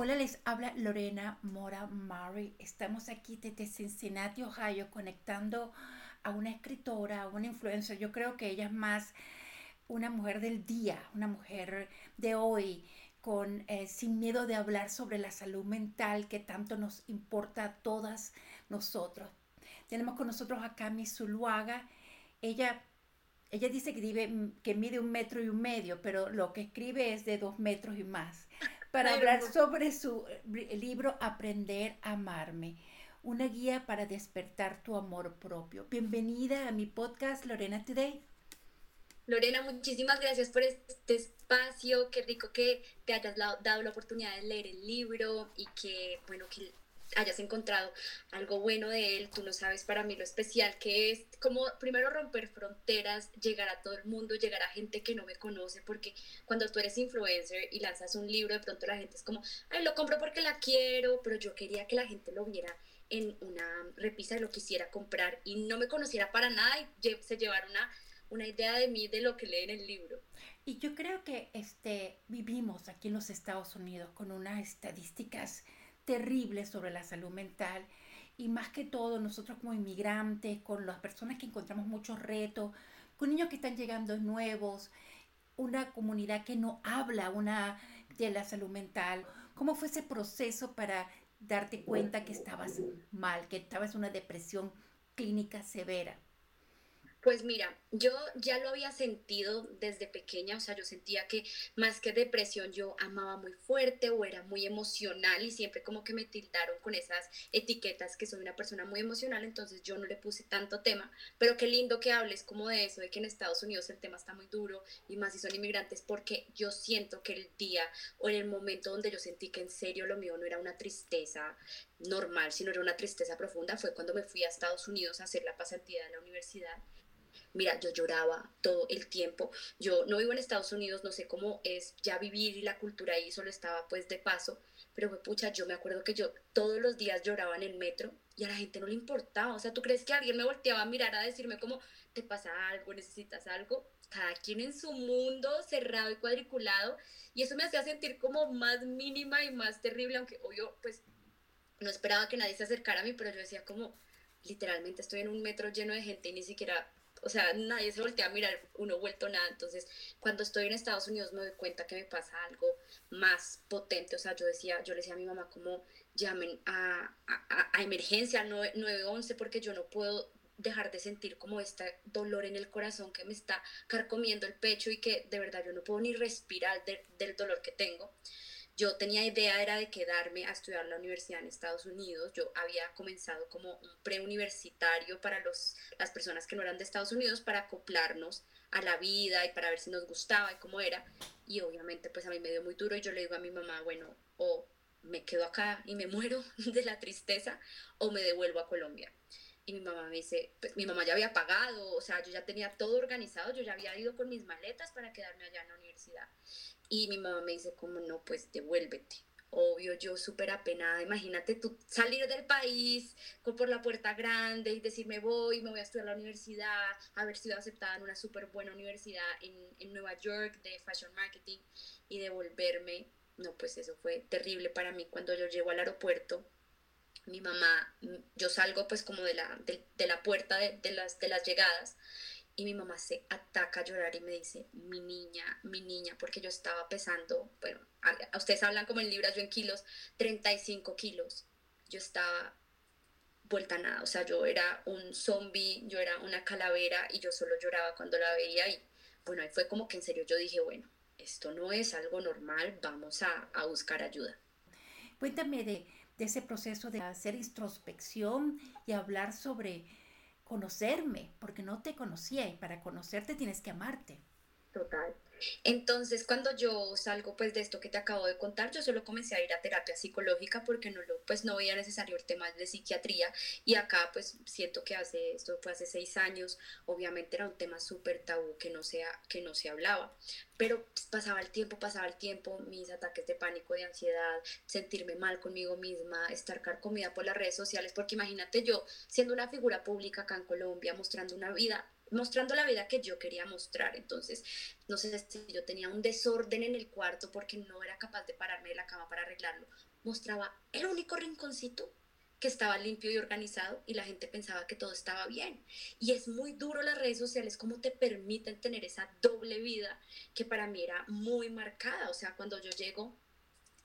Hola, les habla Lorena Mora Murray. Estamos aquí desde Cincinnati, Ohio, conectando a una escritora, a una influencer. Yo creo que ella es más una mujer del día, una mujer de hoy, con eh, sin miedo de hablar sobre la salud mental que tanto nos importa a todas nosotros. Tenemos con nosotros a Cami Zuluaga. Ella, ella dice que, que mide un metro y un medio, pero lo que escribe es de dos metros y más para hablar sobre su eh, libro Aprender a amarme, una guía para despertar tu amor propio. Bienvenida a mi podcast Lorena Today. Lorena, muchísimas gracias por este espacio, qué rico que te hayas dado la oportunidad de leer el libro y que, bueno, que hayas encontrado algo bueno de él, tú no sabes para mí lo especial que es, como primero romper fronteras, llegar a todo el mundo, llegar a gente que no me conoce, porque cuando tú eres influencer y lanzas un libro, de pronto la gente es como, ay, lo compro porque la quiero, pero yo quería que la gente lo viera en una repisa y lo quisiera comprar y no me conociera para nada y se llevara una, una idea de mí de lo que lee en el libro. Y yo creo que este, vivimos aquí en los Estados Unidos con unas estadísticas terrible sobre la salud mental y más que todo nosotros como inmigrantes, con las personas que encontramos muchos retos, con niños que están llegando nuevos, una comunidad que no habla una de la salud mental. ¿Cómo fue ese proceso para darte cuenta que estabas mal, que estabas en una depresión clínica severa? Pues mira, yo ya lo había sentido desde pequeña, o sea, yo sentía que más que depresión yo amaba muy fuerte o era muy emocional y siempre como que me tildaron con esas etiquetas que soy una persona muy emocional, entonces yo no le puse tanto tema, pero qué lindo que hables como de eso, de que en Estados Unidos el tema está muy duro y más si son inmigrantes, porque yo siento que el día o en el momento donde yo sentí que en serio lo mío no era una tristeza normal, sino era una tristeza profunda, fue cuando me fui a Estados Unidos a hacer la pasantía de la universidad Mira, yo lloraba todo el tiempo. Yo no vivo en Estados Unidos, no sé cómo es ya vivir y la cultura ahí, solo estaba pues de paso, pero fue pucha, yo me acuerdo que yo todos los días lloraba en el metro y a la gente no le importaba. O sea, ¿tú crees que alguien me volteaba a mirar a decirme como, te pasa algo, necesitas algo? Cada quien en su mundo cerrado y cuadriculado y eso me hacía sentir como más mínima y más terrible, aunque obvio, pues no esperaba que nadie se acercara a mí, pero yo decía como, literalmente estoy en un metro lleno de gente y ni siquiera o sea, nadie se voltea a mirar, uno vuelto nada. Entonces, cuando estoy en Estados Unidos me doy cuenta que me pasa algo más potente. O sea, yo decía, yo le decía a mi mamá como llamen a, a, a emergencia al 911 porque yo no puedo dejar de sentir como este dolor en el corazón que me está carcomiendo el pecho y que de verdad yo no puedo ni respirar del dolor que tengo. Yo tenía idea era de quedarme a estudiar la universidad en Estados Unidos. Yo había comenzado como un preuniversitario para los, las personas que no eran de Estados Unidos para acoplarnos a la vida y para ver si nos gustaba y cómo era. Y obviamente pues a mí me dio muy duro y yo le digo a mi mamá, bueno, o me quedo acá y me muero de la tristeza o me devuelvo a Colombia. Y mi mamá me dice, pues mi mamá ya había pagado, o sea, yo ya tenía todo organizado, yo ya había ido con mis maletas para quedarme allá en la universidad. Y mi mamá me dice, como no, pues devuélvete. Obvio, yo súper apenada. Imagínate tú salir del país por la puerta grande y decirme voy, me voy a estudiar a la universidad, haber sido aceptada en una súper buena universidad en, en Nueva York de Fashion Marketing y devolverme. No, pues eso fue terrible para mí cuando yo llego al aeropuerto mi mamá, yo salgo pues como de la, de, la puerta de, de, las, de las llegadas y mi mamá se ataca a llorar y me dice, mi niña, mi niña, porque yo estaba pesando, bueno, a, ustedes hablan como en libras, yo en kilos, 35 kilos. Yo estaba vuelta a nada, o sea, yo era un zombie, yo era una calavera y yo solo lloraba cuando la veía y bueno, ahí fue como que en serio yo dije, bueno, esto no es algo normal, vamos a, a buscar ayuda. Cuéntame de, de ese proceso de hacer introspección y hablar sobre conocerme, porque no te conocía y para conocerte tienes que amarte. Total. Entonces, cuando yo salgo pues de esto que te acabo de contar, yo solo comencé a ir a terapia psicológica porque no lo, pues no veía necesario el tema de psiquiatría. Y acá pues siento que hace, esto fue hace seis años, obviamente era un tema súper tabú que no, sea, que no se hablaba, pero pues, pasaba el tiempo, pasaba el tiempo, mis ataques de pánico, de ansiedad, sentirme mal conmigo misma, estar carcomida por las redes sociales, porque imagínate yo siendo una figura pública acá en Colombia, mostrando una vida mostrando la vida que yo quería mostrar. Entonces, no sé si yo tenía un desorden en el cuarto porque no era capaz de pararme de la cama para arreglarlo. Mostraba el único rinconcito que estaba limpio y organizado y la gente pensaba que todo estaba bien. Y es muy duro las redes sociales como te permiten tener esa doble vida que para mí era muy marcada. O sea, cuando yo llego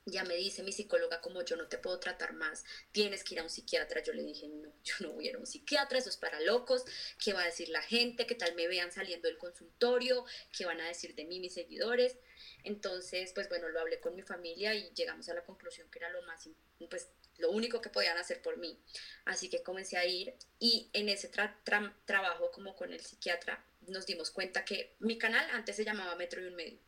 ya me dice mi psicóloga como yo no te puedo tratar más, tienes que ir a un psiquiatra. Yo le dije, no, yo no voy a ir a un psiquiatra, eso es para locos, ¿qué va a decir la gente? ¿Qué tal me vean saliendo del consultorio? ¿Qué van a decir de mí mis seguidores? Entonces, pues bueno, lo hablé con mi familia y llegamos a la conclusión que era lo más, pues lo único que podían hacer por mí. Así que comencé a ir y en ese trabajo como con el psiquiatra nos dimos cuenta que mi canal antes se llamaba Metro y un medio.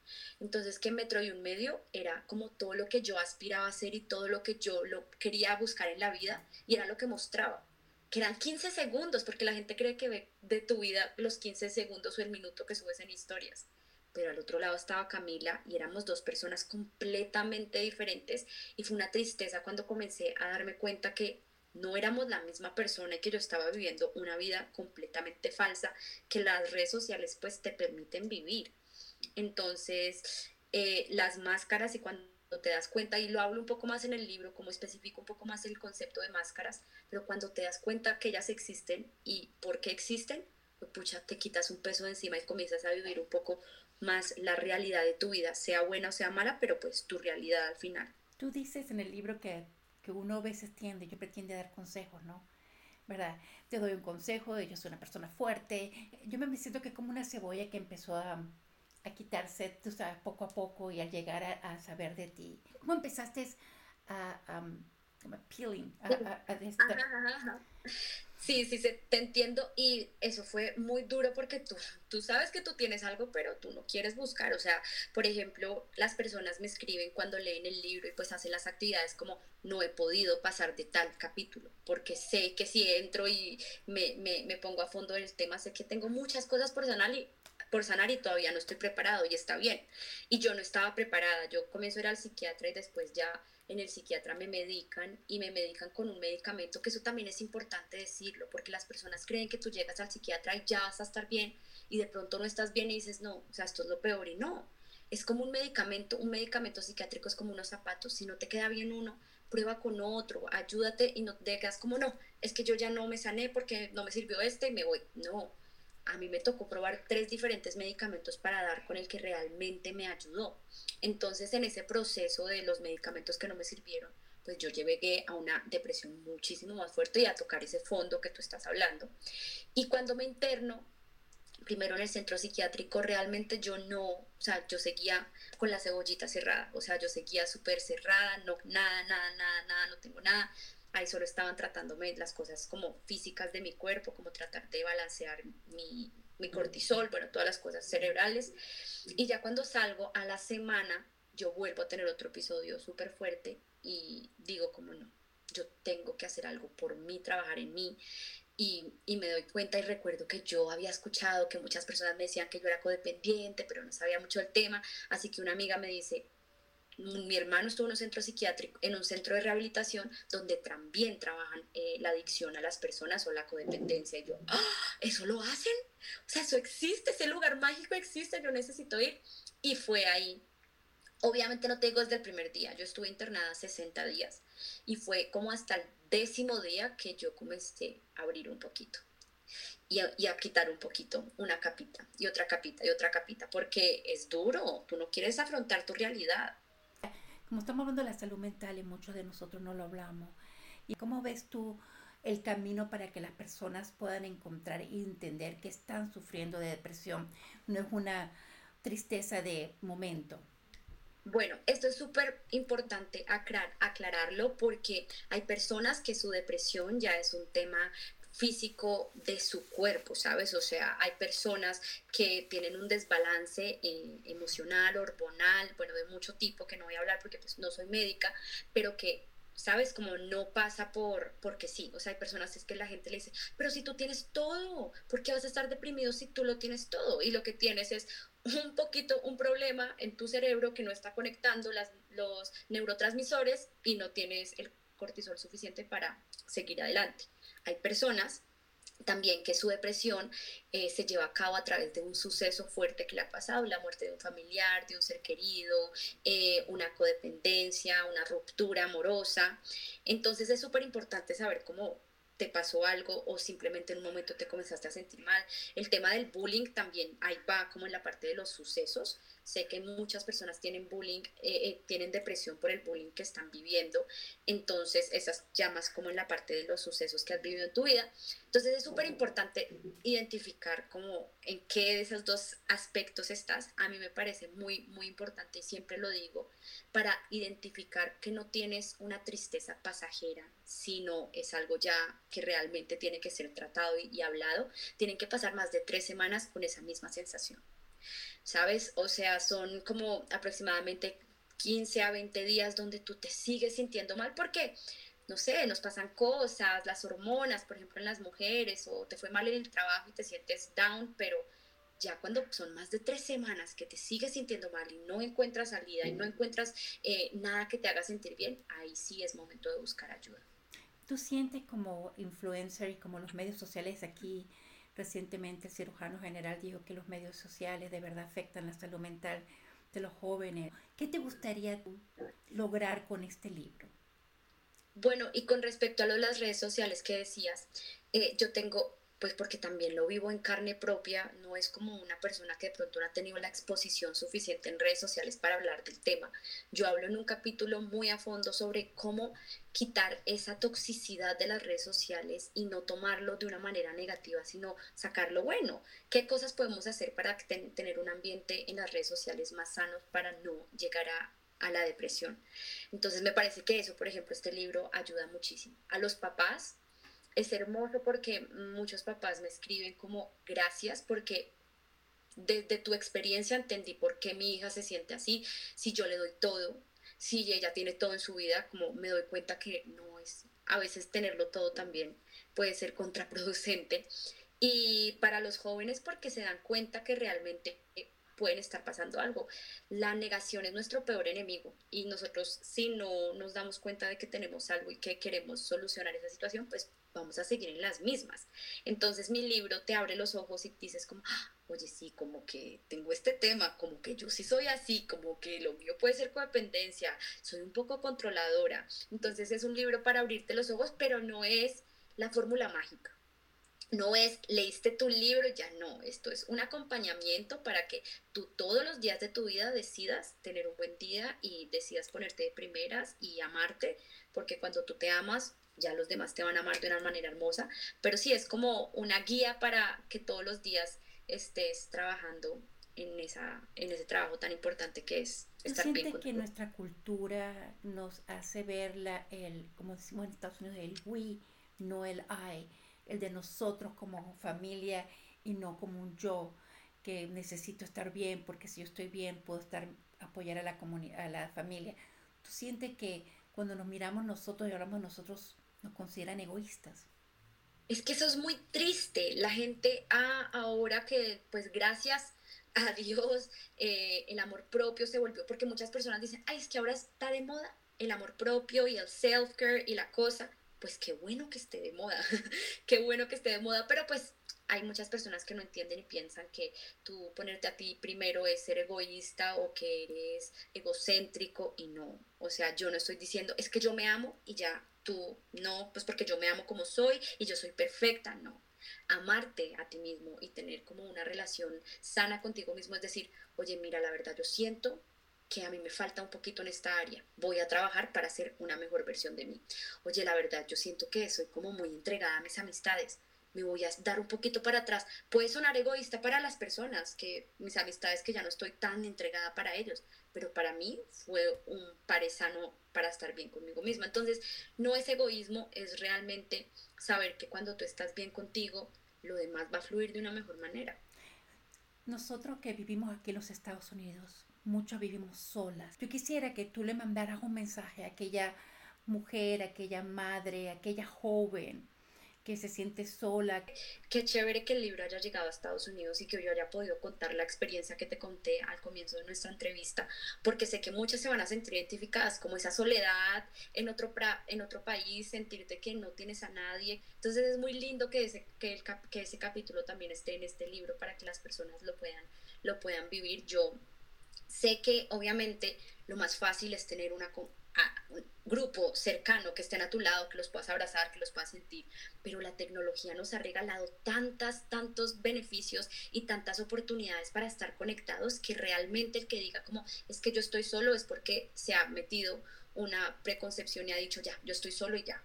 Entonces que Metro y un medio era como todo lo que yo aspiraba a hacer y todo lo que yo lo quería buscar en la vida y era lo que mostraba. Que eran 15 segundos, porque la gente cree que ve de tu vida los 15 segundos o el minuto que subes en historias pero al otro lado estaba Camila y éramos dos personas completamente diferentes y fue una tristeza cuando comencé a darme cuenta que no éramos la misma persona y que yo estaba viviendo una vida completamente falsa que las redes sociales pues te permiten vivir. Entonces, eh, las máscaras y cuando te das cuenta, y lo hablo un poco más en el libro, como especifico un poco más el concepto de máscaras, pero cuando te das cuenta que ellas existen y por qué existen, pues pucha, te quitas un peso de encima y comienzas a vivir un poco más la realidad de tu vida, sea buena o sea mala, pero pues tu realidad al final. Tú dices en el libro que, que uno a veces tiende, yo pretende dar consejos, ¿no? ¿Verdad? Te doy un consejo, yo soy una persona fuerte, yo me siento que como una cebolla que empezó a, a quitarse, tú sabes, poco a poco y al llegar a, saber de ti. ¿Cómo empezaste a, a, peeling, a, a, Sí, sí, te entiendo y eso fue muy duro porque tú, tú sabes que tú tienes algo, pero tú no quieres buscar. O sea, por ejemplo, las personas me escriben cuando leen el libro y pues hacen las actividades como no he podido pasar de tal capítulo, porque sé que si entro y me, me, me pongo a fondo en el tema, sé que tengo muchas cosas por sanar y, por sanar y todavía no estoy preparado y está bien. Y yo no estaba preparada, yo comienzo a ir al psiquiatra y después ya en el psiquiatra me medican y me medican con un medicamento, que eso también es importante decirlo, porque las personas creen que tú llegas al psiquiatra y ya vas a estar bien y de pronto no estás bien y dices, no, o sea, esto es lo peor y no. Es como un medicamento, un medicamento psiquiátrico es como unos zapatos, si no te queda bien uno, prueba con otro, ayúdate y no te digas como no, es que yo ya no me sané porque no me sirvió este y me voy. No, a mí me tocó probar tres diferentes medicamentos para dar con el que realmente me ayudó. Entonces, en ese proceso de los medicamentos que no me sirvieron, pues yo llegué a una depresión muchísimo más fuerte y a tocar ese fondo que tú estás hablando. Y cuando me interno, primero en el centro psiquiátrico, realmente yo no, o sea, yo seguía con la cebollita cerrada, o sea, yo seguía súper cerrada, no, nada, nada, nada, nada, no tengo nada, ahí solo estaban tratándome las cosas como físicas de mi cuerpo, como tratar de balancear mi, mi cortisol, bueno, todas las cosas cerebrales. Y ya cuando salgo a la semana, yo vuelvo a tener otro episodio súper fuerte y digo como no, yo tengo que hacer algo por mí, trabajar en mí. Y, y, me doy cuenta y recuerdo que yo había escuchado que muchas personas me decían que yo era codependiente, pero no sabía mucho del tema. Así que una amiga me dice, mi hermano estuvo en un centro psiquiátrico, en un centro de rehabilitación donde también trabajan eh, la adicción a las personas o la codependencia. Y yo, ¡Ah! ¿eso lo hacen? O sea, eso existe, ese lugar mágico existe, yo necesito ir. Y fue ahí. Obviamente no te digo desde el primer día, yo estuve internada 60 días y fue como hasta el décimo día que yo comencé a abrir un poquito. Y a, y a, quitar un poquito, una capita y otra capita y otra capita, porque es duro, tú no quieres afrontar tu realidad como estamos hablando de la salud mental y muchos de nosotros no lo hablamos, ¿y cómo ves tú el camino para que las personas puedan encontrar y entender que están sufriendo de depresión? No es una tristeza de momento. Bueno, esto es súper importante aclararlo porque hay personas que su depresión ya es un tema físico de su cuerpo, ¿sabes? O sea, hay personas que tienen un desbalance eh, emocional, hormonal, bueno, de mucho tipo, que no voy a hablar porque pues, no soy médica, pero que ¿sabes? Como no pasa por, porque sí, o sea, hay personas es que la gente le dice, pero si tú tienes todo, ¿por qué vas a estar deprimido si tú lo tienes todo? Y lo que tienes es un poquito, un problema en tu cerebro que no está conectando las, los neurotransmisores y no tienes el cortisol suficiente para seguir adelante hay personas también que su depresión eh, se lleva a cabo a través de un suceso fuerte que le ha pasado, la muerte de un familiar, de un ser querido, eh, una codependencia, una ruptura amorosa. Entonces es súper importante saber cómo te pasó algo o simplemente en un momento te comenzaste a sentir mal. El tema del bullying también ahí va como en la parte de los sucesos. Sé que muchas personas tienen bullying, eh, eh, tienen depresión por el bullying que están viviendo. Entonces, esas llamas como en la parte de los sucesos que has vivido en tu vida. Entonces, es súper importante identificar como en qué de esos dos aspectos estás. A mí me parece muy, muy importante y siempre lo digo, para identificar que no tienes una tristeza pasajera, sino es algo ya que realmente tiene que ser tratado y, y hablado. Tienen que pasar más de tres semanas con esa misma sensación. ¿Sabes? O sea, son como aproximadamente 15 a 20 días donde tú te sigues sintiendo mal porque, no sé, nos pasan cosas, las hormonas, por ejemplo, en las mujeres, o te fue mal en el trabajo y te sientes down, pero ya cuando son más de tres semanas que te sigues sintiendo mal y no encuentras salida y no encuentras eh, nada que te haga sentir bien, ahí sí es momento de buscar ayuda. ¿Tú sientes como influencer y como los medios sociales aquí Recientemente el cirujano general dijo que los medios sociales de verdad afectan la salud mental de los jóvenes. ¿Qué te gustaría lograr con este libro? Bueno, y con respecto a lo de las redes sociales que decías, eh, yo tengo pues porque también lo vivo en carne propia, no es como una persona que de pronto no ha tenido la exposición suficiente en redes sociales para hablar del tema. Yo hablo en un capítulo muy a fondo sobre cómo quitar esa toxicidad de las redes sociales y no tomarlo de una manera negativa, sino sacarlo bueno. ¿Qué cosas podemos hacer para tener un ambiente en las redes sociales más sano para no llegar a a la depresión. Entonces me parece que eso, por ejemplo, este libro ayuda muchísimo. A los papás es hermoso porque muchos papás me escriben como gracias porque desde tu experiencia entendí por qué mi hija se siente así, si yo le doy todo, si ella tiene todo en su vida, como me doy cuenta que no es, a veces tenerlo todo también puede ser contraproducente. Y para los jóvenes porque se dan cuenta que realmente pueden estar pasando algo. La negación es nuestro peor enemigo y nosotros si no nos damos cuenta de que tenemos algo y que queremos solucionar esa situación, pues vamos a seguir en las mismas. Entonces mi libro te abre los ojos y dices como, ah, oye, sí, como que tengo este tema, como que yo sí soy así, como que lo mío puede ser codependencia, soy un poco controladora. Entonces es un libro para abrirte los ojos, pero no es la fórmula mágica. No es, leíste tu libro, ya no, esto es un acompañamiento para que tú todos los días de tu vida decidas tener un buen día y decidas ponerte de primeras y amarte, porque cuando tú te amas, ya los demás te van a amar de una manera hermosa, pero sí es como una guía para que todos los días estés trabajando en, esa, en ese trabajo tan importante que es estar bien que nuestra cultura nos hace ver la, el, como decimos en Estados Unidos, el we, no el I, el de nosotros como familia y no como un yo que necesito estar bien porque si yo estoy bien puedo estar apoyar a la a la familia. ¿Tú sientes que cuando nos miramos nosotros y hablamos nosotros consideran egoístas. Es que eso es muy triste. La gente ah, ahora que, pues gracias a Dios, eh, el amor propio se volvió, porque muchas personas dicen, ay, es que ahora está de moda el amor propio y el self-care y la cosa. Pues qué bueno que esté de moda, qué bueno que esté de moda, pero pues hay muchas personas que no entienden y piensan que tú ponerte a ti primero es ser egoísta o que eres egocéntrico y no. O sea, yo no estoy diciendo, es que yo me amo y ya tú no, pues porque yo me amo como soy y yo soy perfecta, no. Amarte a ti mismo y tener como una relación sana contigo mismo es decir, oye, mira, la verdad yo siento que a mí me falta un poquito en esta área. Voy a trabajar para ser una mejor versión de mí. Oye, la verdad, yo siento que soy como muy entregada a mis amistades me voy a dar un poquito para atrás. Puede sonar egoísta para las personas, que mis amistades que ya no estoy tan entregada para ellos, pero para mí fue un parezano para estar bien conmigo misma. Entonces, no es egoísmo, es realmente saber que cuando tú estás bien contigo, lo demás va a fluir de una mejor manera. Nosotros que vivimos aquí en los Estados Unidos, muchos vivimos solas. Yo quisiera que tú le mandaras un mensaje a aquella mujer, a aquella madre, a aquella joven que se siente sola. Qué chévere que el libro haya llegado a Estados Unidos y que yo haya podido contar la experiencia que te conté al comienzo de nuestra entrevista, porque sé que muchas se van a sentir identificadas como esa soledad en otro, en otro país, sentirte que no tienes a nadie. Entonces es muy lindo que ese, que, el, que ese capítulo también esté en este libro para que las personas lo puedan, lo puedan vivir. Yo sé que obviamente lo más fácil es tener una, un grupo cercano que estén a tu lado, que los puedas abrazar, que los puedas sentir, pero la tecnología nos ha regalado tantas, tantos beneficios y tantas oportunidades para estar conectados que realmente el que diga como es que yo estoy solo es porque se ha metido una preconcepción y ha dicho ya, yo estoy solo y ya.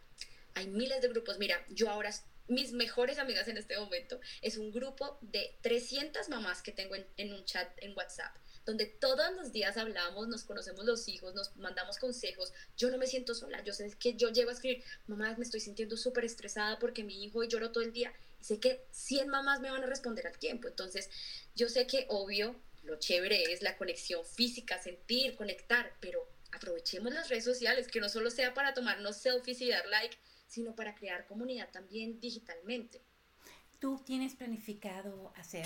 Hay miles de grupos, mira, yo ahora mis mejores amigas en este momento es un grupo de 300 mamás que tengo en, en un chat en WhatsApp donde todos los días hablamos, nos conocemos los hijos, nos mandamos consejos. Yo no me siento sola, yo sé que yo llego a escribir, mamá, me estoy sintiendo súper estresada porque mi hijo y lloro todo el día. Y sé que 100 mamás me van a responder al tiempo. Entonces, yo sé que obvio, lo chévere es la conexión física, sentir, conectar, pero aprovechemos las redes sociales, que no solo sea para tomarnos selfies y dar like, sino para crear comunidad también digitalmente. ¿Tú tienes planificado hacer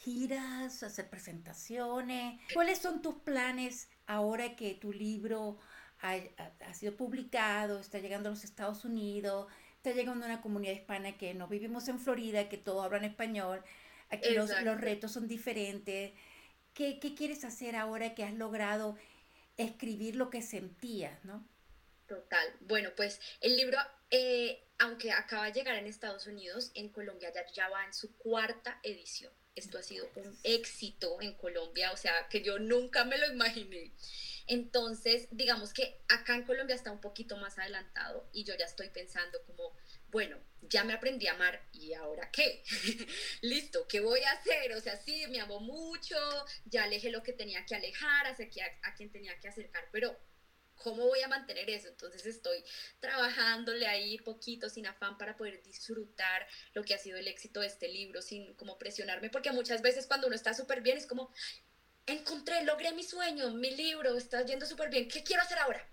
giras, hacer presentaciones. ¿Cuáles son tus planes ahora que tu libro ha, sido publicado, está llegando a los Estados Unidos, está llegando a una comunidad hispana que no vivimos en Florida, que todo habla en español, aquí los, los, retos son diferentes? ¿Qué, ¿Qué, quieres hacer ahora que has logrado escribir lo que sentías, no? Total. Bueno, pues el libro, eh, aunque acaba de llegar en Estados Unidos, en Colombia ya, ya va en su cuarta edición. Esto ha sido un éxito en Colombia, o sea, que yo nunca me lo imaginé. Entonces, digamos que acá en Colombia está un poquito más adelantado y yo ya estoy pensando como, bueno, ya me aprendí a amar y ahora qué? Listo, ¿qué voy a hacer? O sea, sí, me amo mucho, ya alejé lo que tenía que alejar, acerqué a, a quien tenía que acercar, pero ¿cómo voy a mantener eso? Entonces estoy trabajándole ahí poquito, sin afán, para poder disfrutar lo que ha sido el éxito de este libro, sin como presionarme, porque muchas veces cuando uno está súper bien es como, encontré, logré mi sueño, mi libro, está yendo súper bien, ¿qué quiero hacer ahora?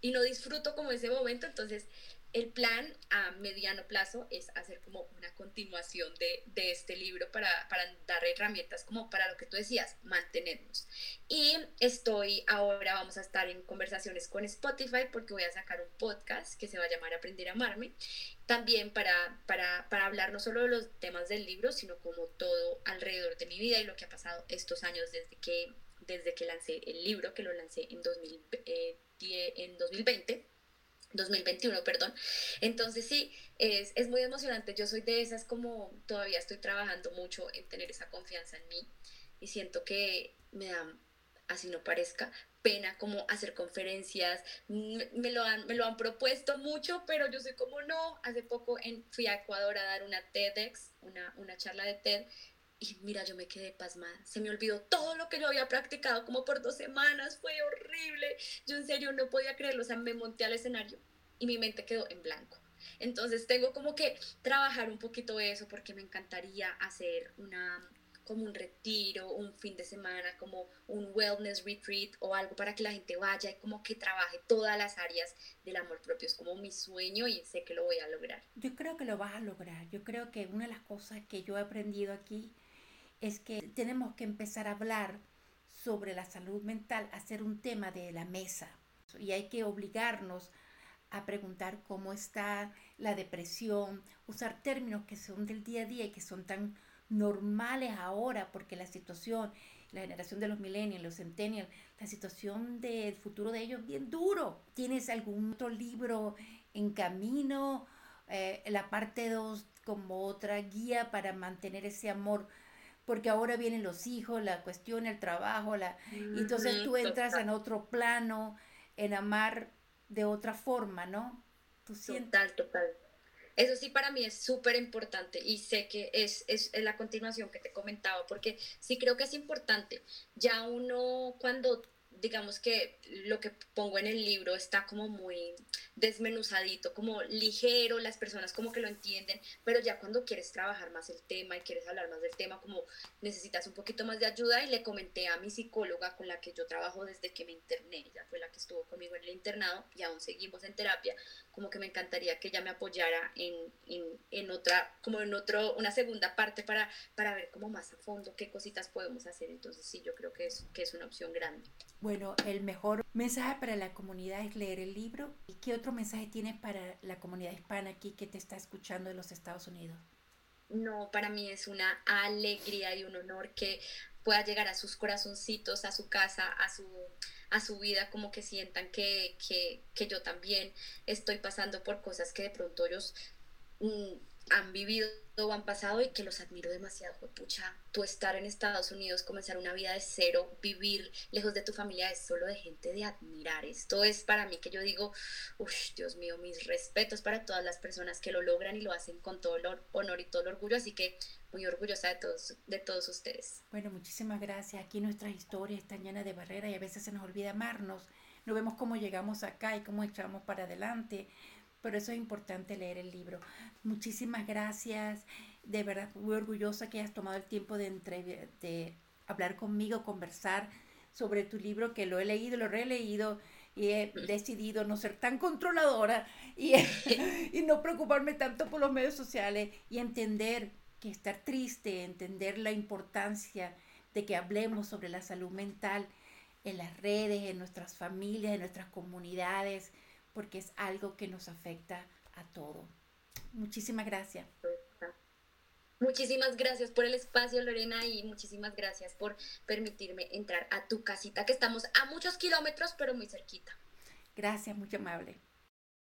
Y no disfruto como ese momento, entonces el plan a mediano plazo es hacer como una continuación de, de este libro para, para, dar herramientas como para lo que tú decías, mantenernos. Y estoy ahora, vamos a estar en conversaciones con Spotify porque voy a sacar un podcast que se va a llamar Aprender a Amarme, también para, para, para hablar no solo de los temas del libro, sino como todo alrededor de mi vida y lo que ha pasado estos años desde que, desde que lancé el libro, que lo lancé en, 2000, eh, en 2020 2021, perdón. Entonces sí, es, es, muy emocionante. Yo soy de esas como todavía estoy trabajando mucho en tener esa confianza en mí y siento que me da, así no parezca, pena como hacer conferencias. Me, lo, han, me lo han propuesto mucho, pero yo soy como no. Hace poco en, fui a Ecuador a dar una TEDx, una, una charla de TED. Y mira, yo me quedé pasmada. Se me olvidó todo lo que yo había practicado como por dos semanas. Fue horrible. Yo en serio no podía creerlo. O sea, me monté al escenario y mi mente quedó en blanco. Entonces tengo como que trabajar un poquito eso porque me encantaría hacer una como un retiro, un fin de semana, como un wellness retreat o algo para que la gente vaya y como que trabaje todas las áreas del amor propio. Es como mi sueño y sé que lo voy a lograr. Yo creo que lo vas a lograr. Yo creo que una de las cosas que yo he aprendido aquí es que tenemos que empezar a hablar sobre la salud mental, hacer un tema de la mesa. Y hay que obligarnos a preguntar cómo está la depresión, usar términos que son del día a día y que son tan normales ahora, porque la situación, la generación de los millennials, los centennials, la situación del futuro de ellos es bien duro. ¿Tienes algún otro libro en camino? Eh, la parte 2 como otra guía para mantener ese amor porque ahora vienen los hijos, la cuestión, el trabajo, la... y entonces tú entras en otro plano, en amar de otra forma, ¿no? Total, total. Eso sí para mí es súper importante y sé que es, es, es, la continuación que te comentaba, porque sí creo que es importante. Ya uno cuando digamos que lo que pongo en el libro está como muy desmenuzadito, como ligero, las personas como que lo entienden, pero ya cuando quieres trabajar más el tema y quieres hablar más del tema, como necesitas un poquito más de ayuda y le comenté a mi psicóloga con la que yo trabajo desde que me interné, ella fue la que estuvo conmigo en el internado y aún seguimos en terapia, como que me encantaría que ella me apoyara en, en, en otra, como en otro, una segunda parte para, para ver como más a fondo qué cositas podemos hacer, entonces sí, yo creo que es, que es una opción grande. Bueno, el mejor mensaje para la comunidad es leer el libro. ¿Y qué otro mensaje tienes para la comunidad hispana aquí que te está escuchando de los Estados Unidos? No, para mí es una alegría y un honor que pueda llegar a sus corazoncitos, a su casa, a su, a su vida, como que sientan que, que, que yo también estoy pasando por cosas que de pronto ellos mm, han vivido o han pasado y que los admiro demasiado. Pucha, tú estar en Estados Unidos, comenzar una vida de cero, vivir lejos de tu familia es solo de gente de admirar. Esto es para mí que yo digo, uff, Dios mío, mis respetos para todas las personas que lo logran y lo hacen con todo el honor y todo el orgullo. Así que muy orgullosa de todos, de todos ustedes. Bueno, muchísimas gracias. Aquí nuestras historias están llenas de barreras y a veces se nos olvida amarnos. No vemos cómo llegamos acá y cómo echamos para adelante por eso es importante leer el libro. Muchísimas gracias. De verdad, muy orgullosa que hayas tomado el tiempo de, de hablar conmigo, conversar sobre tu libro, que lo he leído, lo he releído y he decidido no ser tan controladora y, y no preocuparme tanto por los medios sociales y entender que estar triste, entender la importancia de que hablemos sobre la salud mental en las redes, en nuestras familias, en nuestras comunidades, porque es algo que nos afecta a todo. Muchísimas gracias. Muchísimas gracias por el espacio, Lorena, y muchísimas gracias por permitirme entrar a tu casita, que estamos a muchos kilómetros, pero muy cerquita. Gracias, muy amable.